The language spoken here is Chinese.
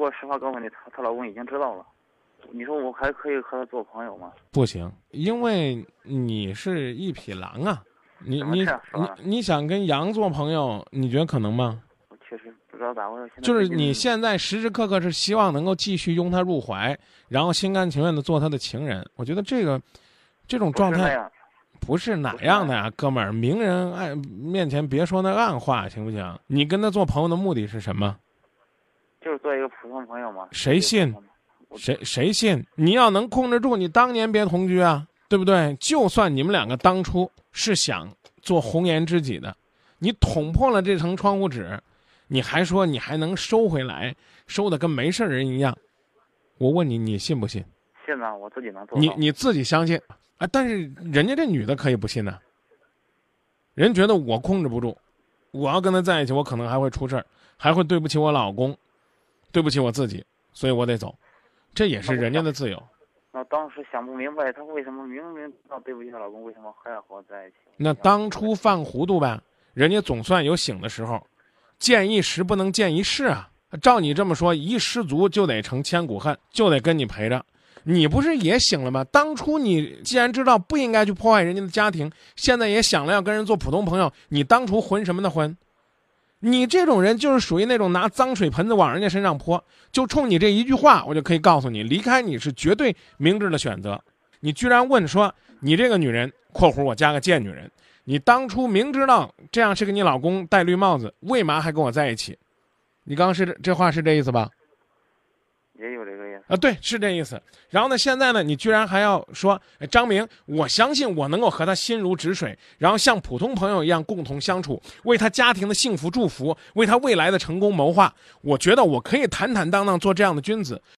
果实话告诉你，她她老公已经知道了，你说我还可以和他做朋友吗？不行，因为你是一匹狼啊，你你你你想跟羊做朋友，你觉得可能吗？我确实不知道咋回事。就是你现在时时刻刻是希望能够继续拥她入怀，然后心甘情愿的做他的情人。我觉得这个这种状态不是哪样的呀，哥们儿，明人爱面前别说那暗话，行不行？你跟他做朋友的目的是什么？就是做一个普通朋友嘛。谁信谁谁信？你要能控制住，你当年别同居啊，对不对？就算你们两个当初是想做红颜知己的，你捅破了这层窗户纸，你还说你还能收回来，收的跟没事人一样。我问你，你信不信？信呢，我自己能做到。你你自己相信啊？但是人家这女的可以不信呢、人觉得我控制不住，我要跟他在一起，我可能还会出事儿，还会对不起我老公，对不起我自己，所以我得走，这也是人家的自由。那当时想不明白，她为什么明明知道对不起她老公，为什么还要和我在一起？那当初犯糊涂呗，人家总算有醒的时候，见一时不能见一世啊。照你这么说，一失足就得成千古恨，就得跟你陪着。你不是也醒了吗？当初你既然知道不应该去破坏人家的家庭，现在也想了要跟人做普通朋友，你当初混什么的混？你这种人就是属于那种拿脏水盆子往人家身上泼，就冲你这一句话，我就可以告诉你，离开你是绝对明智的选择。你居然问说你这个女人（括弧我加个贱女人），你当初明知道这样是给你老公戴绿帽子，为嘛还跟我在一起？你刚刚是这这话是这意思吧？也有这个意思。啊，对，是这意思。然后呢，现在呢，你居然还要说，张明，我相信我能够和他心如止水，然后像普通朋友一样共同相处，为他家庭的幸福祝福，为他未来的成功谋划。我觉得我可以坦坦荡荡做这样的君子。